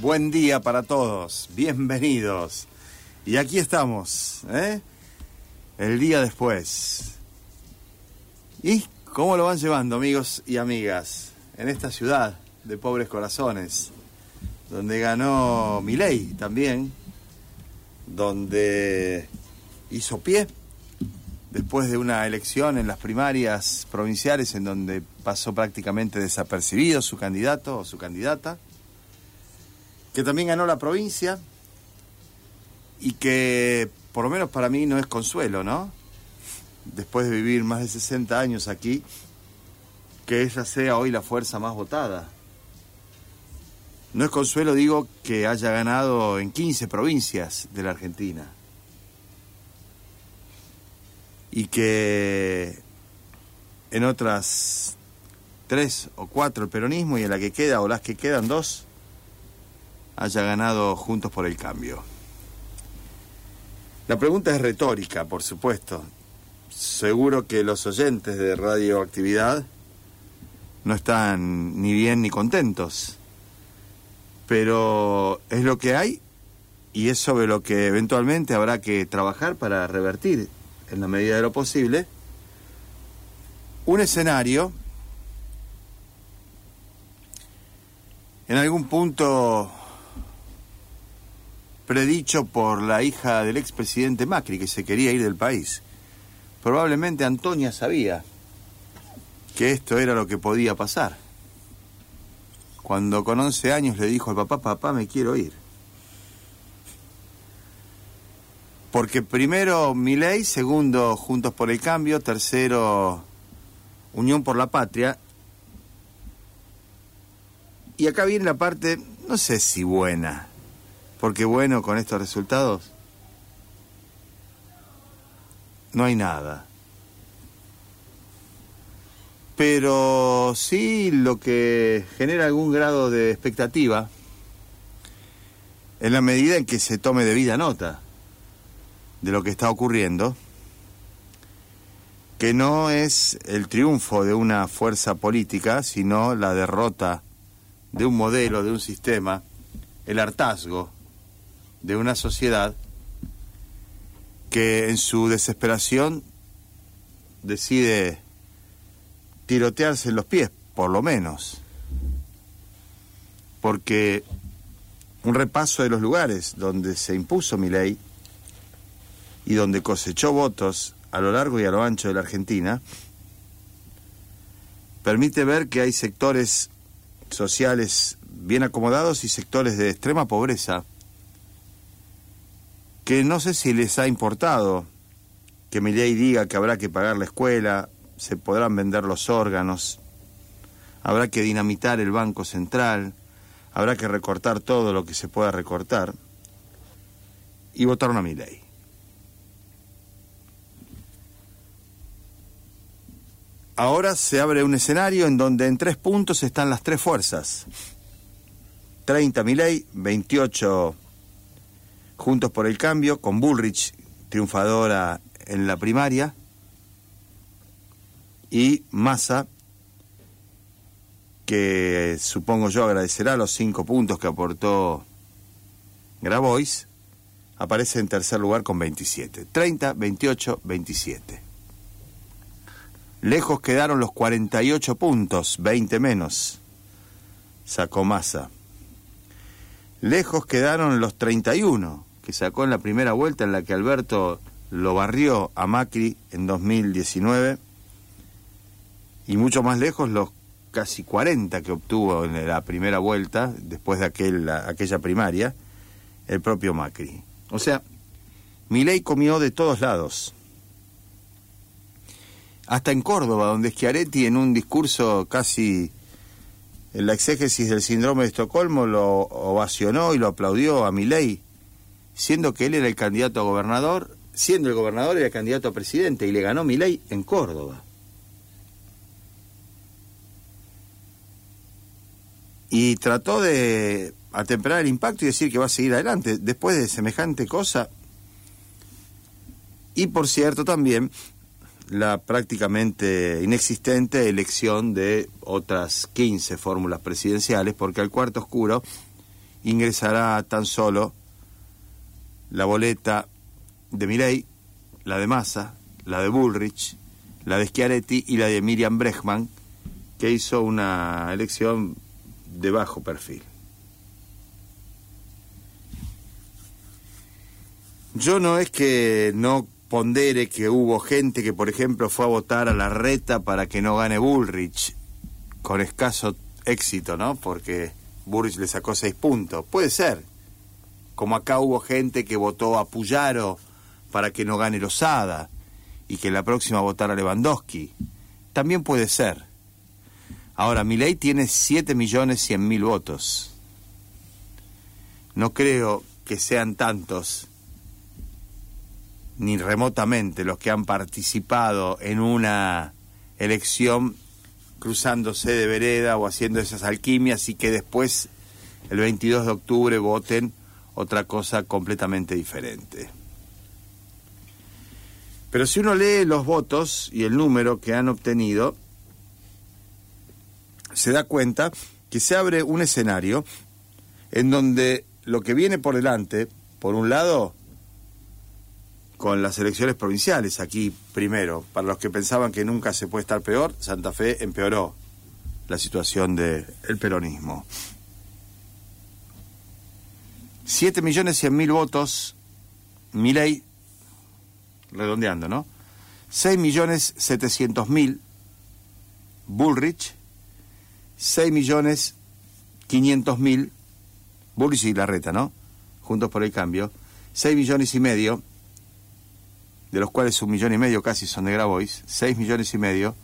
Buen día para todos, bienvenidos. Y aquí estamos, ¿eh? El día después. ¿Y cómo lo van llevando, amigos y amigas? En esta ciudad de pobres corazones, donde ganó Milei también, donde hizo pie después de una elección en las primarias provinciales en donde pasó prácticamente desapercibido su candidato o su candidata, que también ganó la provincia y que por lo menos para mí no es consuelo, ¿no? Después de vivir más de 60 años aquí, que ella sea hoy la fuerza más votada. No es consuelo, digo, que haya ganado en 15 provincias de la Argentina y que en otras tres o cuatro el peronismo y en la que queda o las que quedan dos haya ganado Juntos por el Cambio. La pregunta es retórica, por supuesto. Seguro que los oyentes de radioactividad no están ni bien ni contentos, pero es lo que hay y es sobre lo que eventualmente habrá que trabajar para revertir en la medida de lo posible, un escenario en algún punto predicho por la hija del expresidente Macri, que se quería ir del país. Probablemente Antonia sabía que esto era lo que podía pasar. Cuando con 11 años le dijo al papá, papá, me quiero ir. Porque primero ley, segundo Juntos por el Cambio, tercero Unión por la Patria. Y acá viene la parte, no sé si buena, porque bueno, con estos resultados no hay nada. Pero sí lo que genera algún grado de expectativa en la medida en que se tome debida nota de lo que está ocurriendo, que no es el triunfo de una fuerza política, sino la derrota de un modelo, de un sistema, el hartazgo de una sociedad que en su desesperación decide tirotearse en los pies, por lo menos. Porque un repaso de los lugares donde se impuso mi ley y donde cosechó votos a lo largo y a lo ancho de la Argentina, permite ver que hay sectores sociales bien acomodados y sectores de extrema pobreza que no sé si les ha importado que ley diga que habrá que pagar la escuela, se podrán vender los órganos, habrá que dinamitar el Banco Central, habrá que recortar todo lo que se pueda recortar, y votaron a mi ley. Ahora se abre un escenario en donde en tres puntos están las tres fuerzas. 30 Milei, 28 Juntos por el Cambio, con Bullrich triunfadora en la primaria, y Massa, que supongo yo agradecerá los cinco puntos que aportó Grabois, aparece en tercer lugar con 27. 30, 28, 27. Lejos quedaron los 48 puntos, 20 menos. Sacó Massa. Lejos quedaron los 31 que sacó en la primera vuelta en la que Alberto lo barrió a Macri en 2019. Y mucho más lejos los casi 40 que obtuvo en la primera vuelta, después de aquel, aquella primaria, el propio Macri. O sea, ley comió de todos lados hasta en Córdoba, donde Schiaretti en un discurso casi en la exégesis del síndrome de Estocolmo lo ovacionó y lo aplaudió a Milei, siendo que él era el candidato a gobernador, siendo el gobernador era el candidato a presidente y le ganó Milei en Córdoba. Y trató de atemperar el impacto y decir que va a seguir adelante. Después de semejante cosa, y por cierto también la prácticamente inexistente elección de otras 15 fórmulas presidenciales, porque al cuarto oscuro ingresará tan solo la boleta de Milei, la de Massa, la de Bullrich, la de Schiaretti y la de Miriam Brechman, que hizo una elección de bajo perfil. Yo no es que no pondere que hubo gente que, por ejemplo, fue a votar a la reta para que no gane Bullrich, con escaso éxito, ¿no? Porque Bullrich le sacó seis puntos. Puede ser. Como acá hubo gente que votó a Puyaro para que no gane Lozada y que la próxima votara Lewandowski. También puede ser. Ahora, Milei tiene 7 millones 100 mil votos. No creo que sean tantos, ni remotamente, los que han participado en una elección cruzándose de vereda o haciendo esas alquimias y que después, el 22 de octubre, voten otra cosa completamente diferente. Pero si uno lee los votos y el número que han obtenido, se da cuenta que se abre un escenario en donde lo que viene por delante, por un lado, con las elecciones provinciales, aquí primero, para los que pensaban que nunca se puede estar peor, Santa Fe empeoró la situación del peronismo. 7 millones 100 mil votos, Milei redondeando, ¿no? 6 millones 700 mil Bullrich, 6 millones 500 mil Bullrich y Larreta, ¿no? Juntos por el cambio. 6 millones y medio, de los cuales un millón y medio casi son de Grabois, 6 millones y medio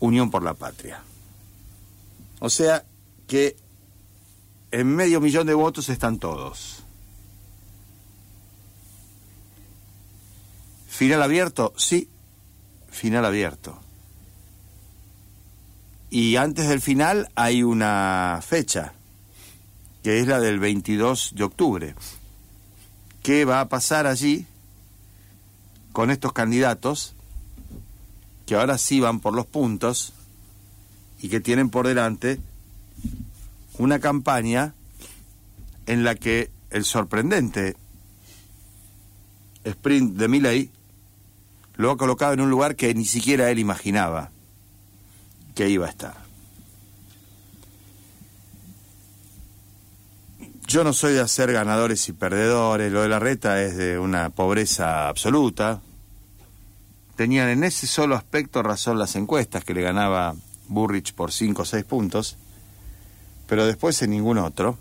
Unión por la Patria. O sea que en medio millón de votos están todos. ¿Final abierto? Sí, final abierto. Y antes del final hay una fecha, que es la del 22 de octubre. ¿Qué va a pasar allí con estos candidatos que ahora sí van por los puntos y que tienen por delante una campaña en la que el sorprendente sprint de Milley lo ha colocado en un lugar que ni siquiera él imaginaba que iba a estar. Yo no soy de hacer ganadores y perdedores, lo de la reta es de una pobreza absoluta. Tenían en ese solo aspecto razón las encuestas, que le ganaba Burrich por 5 o 6 puntos, pero después en ningún otro.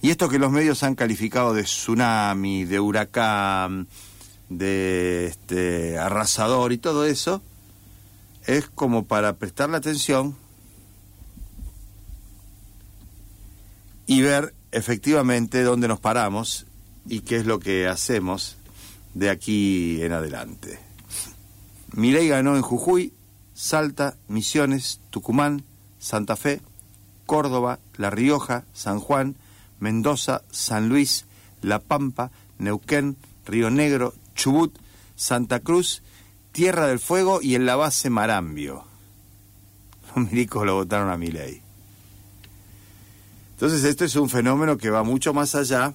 Y esto que los medios han calificado de tsunami, de huracán, de este, arrasador y todo eso, es como para prestarle atención y ver efectivamente dónde nos paramos y qué es lo que hacemos de aquí en adelante. Milei ganó en Jujuy, Salta, Misiones, Tucumán, Santa Fe, Córdoba, La Rioja, San Juan, Mendoza, San Luis, La Pampa, Neuquén, Río Negro, Chubut, Santa Cruz, Tierra del Fuego y en la base Marambio. Los milicos lo votaron a mi ley. Entonces esto es un fenómeno que va mucho más allá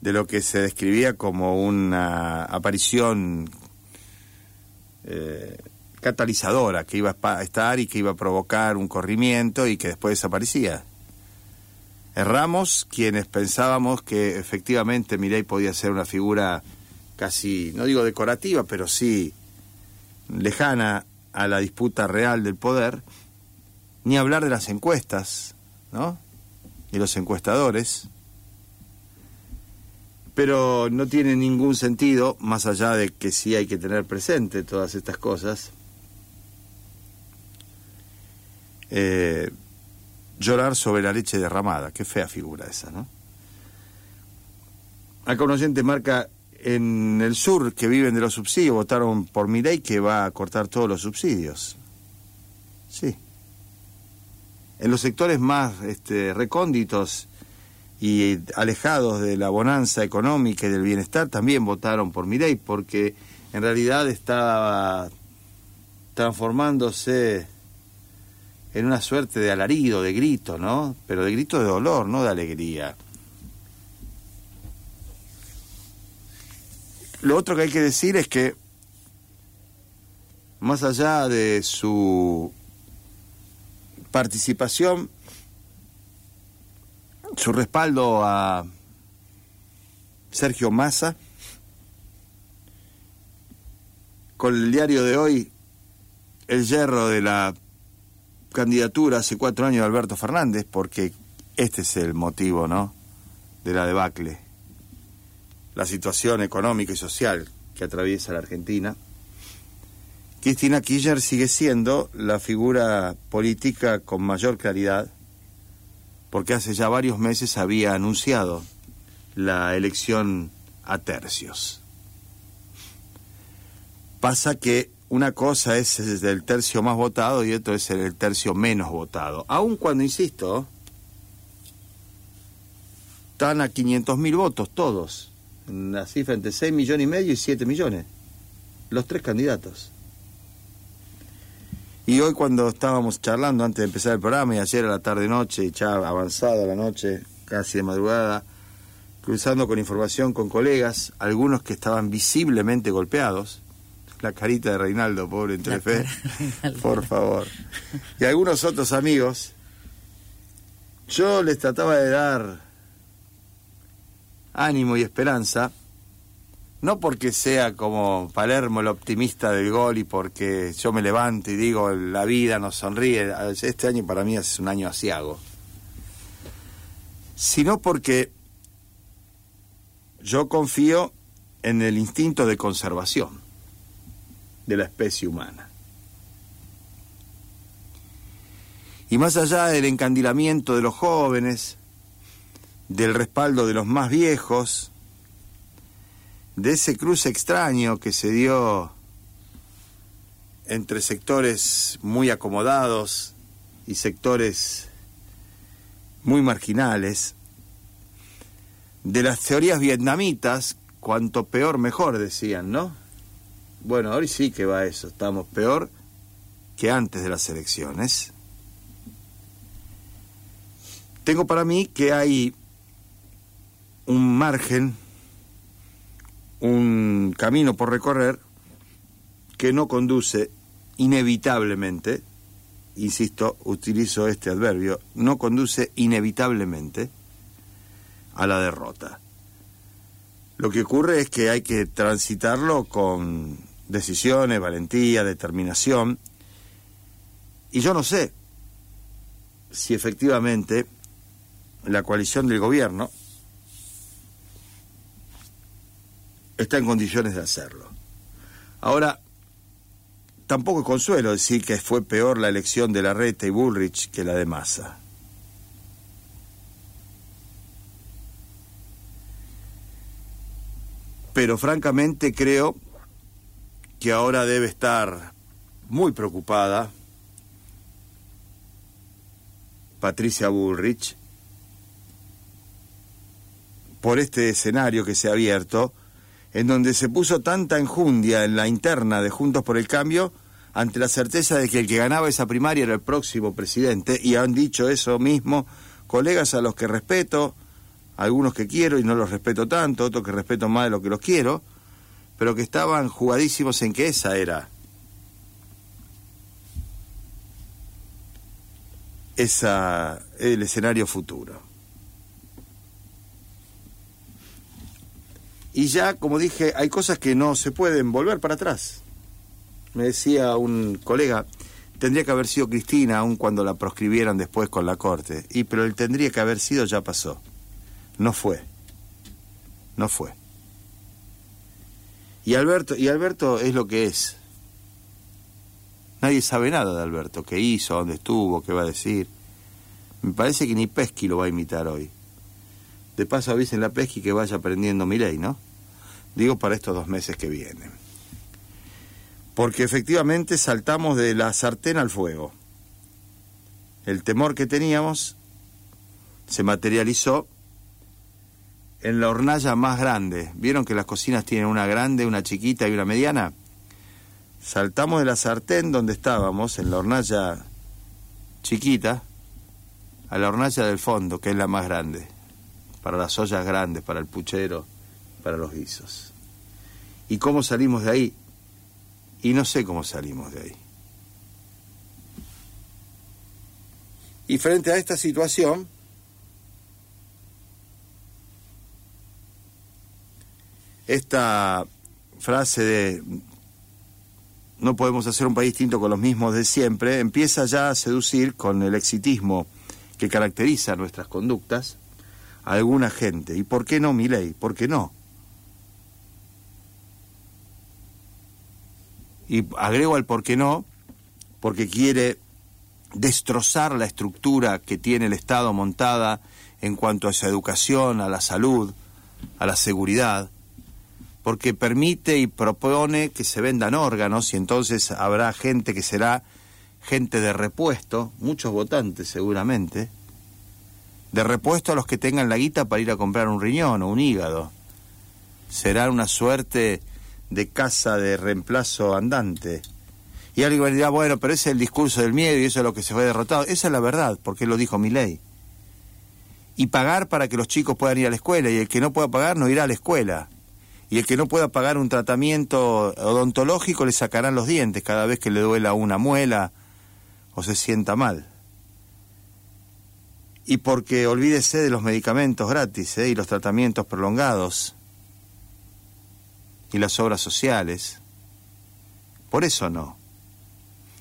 de lo que se describía como una aparición eh, catalizadora que iba a estar y que iba a provocar un corrimiento y que después desaparecía. Erramos quienes pensábamos que efectivamente Mireille podía ser una figura casi, no digo decorativa, pero sí lejana a la disputa real del poder, ni hablar de las encuestas, ¿no? Y los encuestadores. Pero no tiene ningún sentido, más allá de que sí hay que tener presente todas estas cosas, eh, llorar sobre la leche derramada. Qué fea figura esa, ¿no? Acá un marca en el sur que viven de los subsidios, votaron por mi ley que va a cortar todos los subsidios. Sí. En los sectores más este, recónditos y alejados de la bonanza económica y del bienestar también votaron por mi ley porque en realidad estaba transformándose en una suerte de alarido, de grito, ¿no? Pero de grito de dolor, no de alegría. Lo otro que hay que decir es que, más allá de su participación, su respaldo a Sergio Massa, con el diario de hoy, el hierro de la candidatura hace cuatro años de Alberto Fernández, porque este es el motivo, ¿no?, de la debacle, la situación económica y social que atraviesa la Argentina. Cristina Kirchner sigue siendo la figura política con mayor claridad, porque hace ya varios meses había anunciado la elección a tercios. Pasa que una cosa es el tercio más votado y otro es el tercio menos votado. Aun cuando, insisto, están a 500 mil votos todos. Una cifra entre 6 millones y medio y 7 millones. Los tres candidatos. Y hoy cuando estábamos charlando antes de empezar el programa y ayer a la tarde-noche, ya avanzada la noche, casi de madrugada, cruzando con información con colegas, algunos que estaban visiblemente golpeados, la carita de Reinaldo, pobre entre fe, por favor, y algunos otros amigos, yo les trataba de dar ánimo y esperanza, no porque sea como Palermo el optimista del gol y porque yo me levanto y digo la vida nos sonríe, este año para mí es un año asiago, sino porque yo confío en el instinto de conservación de la especie humana. Y más allá del encandilamiento de los jóvenes, del respaldo de los más viejos, de ese cruce extraño que se dio entre sectores muy acomodados y sectores muy marginales, de las teorías vietnamitas, cuanto peor mejor decían, ¿no? Bueno, hoy sí que va eso, estamos peor que antes de las elecciones. Tengo para mí que hay un margen, un camino por recorrer que no conduce inevitablemente, insisto, utilizo este adverbio, no conduce inevitablemente a la derrota. Lo que ocurre es que hay que transitarlo con decisiones, valentía, determinación. Y yo no sé si efectivamente la coalición del gobierno está en condiciones de hacerlo. Ahora, tampoco es consuelo decir que fue peor la elección de Larreta y Bullrich que la de Massa. Pero francamente creo que ahora debe estar muy preocupada Patricia Bullrich por este escenario que se ha abierto, en donde se puso tanta enjundia en la interna de Juntos por el Cambio ante la certeza de que el que ganaba esa primaria era el próximo presidente, y han dicho eso mismo colegas a los que respeto, algunos que quiero y no los respeto tanto, otros que respeto más de lo que los quiero, pero que estaban jugadísimos en que esa era esa el escenario futuro. Y ya, como dije, hay cosas que no se pueden volver para atrás. Me decía un colega, tendría que haber sido Cristina aun cuando la proscribieran después con la corte. Y pero el tendría que haber sido ya pasó. No fue. No fue. Y Alberto, y Alberto es lo que es. Nadie sabe nada de Alberto, qué hizo, dónde estuvo, qué va a decir. Me parece que ni Pesqui lo va a imitar hoy. De paso avisen la Pesqui que vaya aprendiendo mi ley, ¿no? Digo para estos dos meses que vienen. Porque efectivamente saltamos de la sartén al fuego. El temor que teníamos se materializó en la hornalla más grande. ¿Vieron que las cocinas tienen una grande, una chiquita y una mediana? Saltamos de la sartén donde estábamos, en la hornalla chiquita a la hornalla del fondo, que es la más grande, para las ollas grandes, para el puchero, para los guisos. ¿Y cómo salimos de ahí? Y no sé cómo salimos de ahí. Y frente a esta situación, esta frase de no podemos hacer un país distinto con los mismos de siempre, empieza ya a seducir con el exitismo que caracteriza nuestras conductas a alguna gente. ¿Y por qué no mi ley? ¿Por qué no? Y agrego al por qué no, porque quiere destrozar la estructura que tiene el Estado montada en cuanto a su educación, a la salud, a la seguridad, porque permite y propone que se vendan órganos y entonces habrá gente que será gente de repuesto, muchos votantes seguramente, de repuesto a los que tengan la guita para ir a comprar un riñón o un hígado. Será una suerte de casa de reemplazo andante. Y alguien dirá, bueno, pero ese es el discurso del miedo y eso es lo que se fue derrotado. Esa es la verdad, porque lo dijo mi ley. Y pagar para que los chicos puedan ir a la escuela, y el que no pueda pagar no irá a la escuela. Y el que no pueda pagar un tratamiento odontológico le sacarán los dientes cada vez que le duela una muela o se sienta mal. Y porque olvídese de los medicamentos gratis ¿eh? y los tratamientos prolongados y las obras sociales. Por eso no.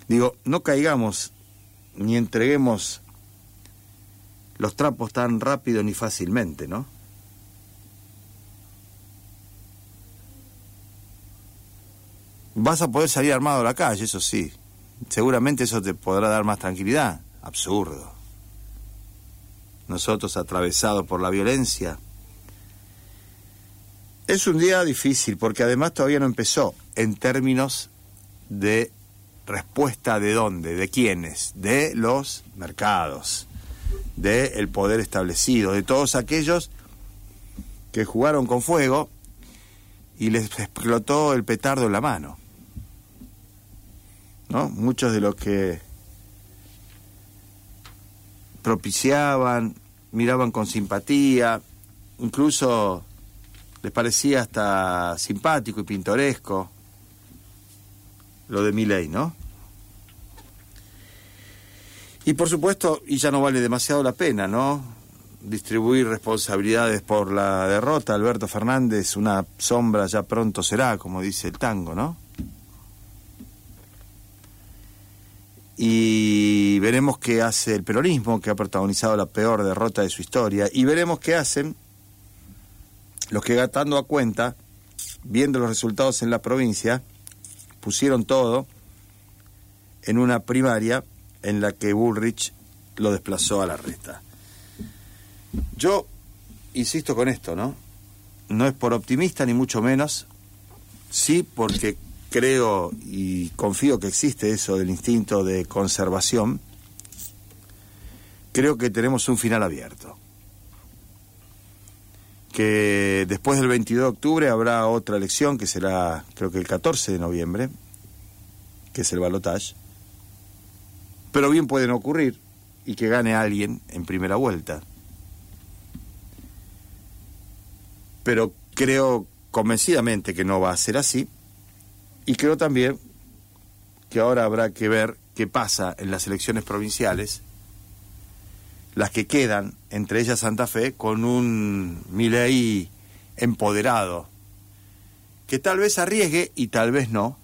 Digo, no caigamos ni entreguemos los trapos tan rápido ni fácilmente, ¿no? Vas a poder salir armado a la calle, eso sí. Seguramente eso te podrá dar más tranquilidad. Absurdo. Nosotros atravesados por la violencia. Es un día difícil porque además todavía no empezó en términos de respuesta de dónde, de quiénes, de los mercados, de el poder establecido, de todos aquellos que jugaron con fuego y les explotó el petardo en la mano. ¿No? Muchos de los que propiciaban, miraban con simpatía, incluso les parecía hasta simpático y pintoresco lo de mi ley, ¿no? Y por supuesto, y ya no vale demasiado la pena, ¿no? Distribuir responsabilidades por la derrota. Alberto Fernández, una sombra ya pronto será, como dice el tango, ¿no? Y veremos qué hace el peronismo, que ha protagonizado la peor derrota de su historia. Y veremos qué hacen los que gatando a cuenta, viendo los resultados en la provincia, pusieron todo en una primaria en la que Bullrich lo desplazó a la reta. Yo insisto con esto, ¿no? No es por optimista ni mucho menos, sí porque creo y confío que existe eso del instinto de conservación, creo que tenemos un final abierto. Que después del 22 de octubre habrá otra elección que será, creo que el 14 de noviembre, que es el balotage pero bien pueden ocurrir y que gane alguien en primera vuelta. Pero creo convencidamente que no va a ser así y creo también que ahora habrá que ver qué pasa en las elecciones provinciales, las que quedan, entre ellas Santa Fe, con un Milei empoderado, que tal vez arriesgue y tal vez no,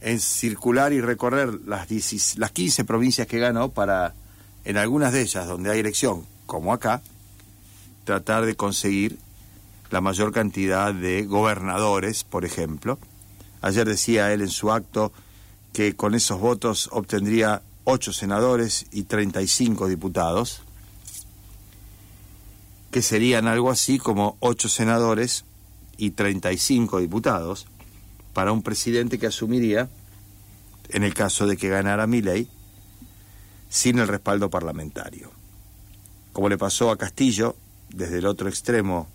en circular y recorrer las, las 15 provincias que ganó para, en algunas de ellas donde hay elección, como acá, tratar de conseguir la mayor cantidad de gobernadores, por ejemplo. Ayer decía él en su acto que con esos votos obtendría 8 senadores y 35 diputados, que serían algo así como 8 senadores y 35 diputados para un presidente que asumiría, en el caso de que ganara Milei, sin el respaldo parlamentario. Como le pasó a Castillo, desde el otro extremo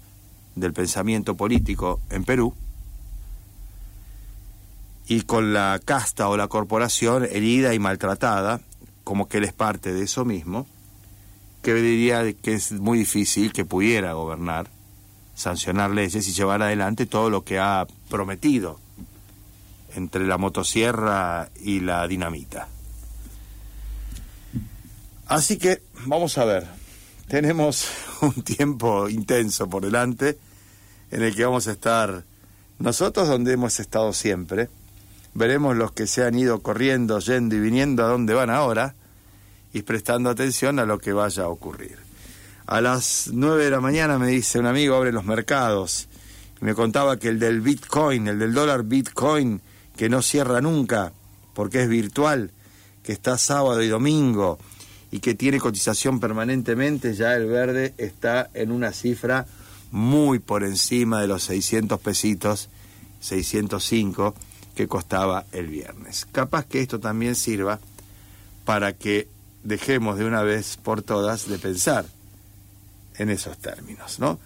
del pensamiento político en Perú, y con la casta o la corporación herida y maltratada como que él es parte de eso mismo, que diría que es muy difícil que pudiera gobernar, sancionar leyes y llevar adelante todo lo que ha prometido entre la motosierra y la dinamita. Así que vamos a ver, tenemos un tiempo intenso por delante en el que vamos a estar nosotros donde hemos estado siempre. Veremos los que se han ido corriendo, yendo y viniendo a donde van ahora y prestando atención a lo que vaya a ocurrir. A las nueve de la mañana me dice un amigo, abre los mercados. Me contaba que el del Bitcoin, el del dólar Bitcoin, que no cierra nunca porque es virtual, que está sábado y domingo y que tiene cotización permanentemente, ya el verde está en una cifra muy por encima de los 600 pesitos, 605 que costaba el viernes. Capaz que esto también sirva para que dejemos de una vez por todas de pensar en esos términos, ¿no?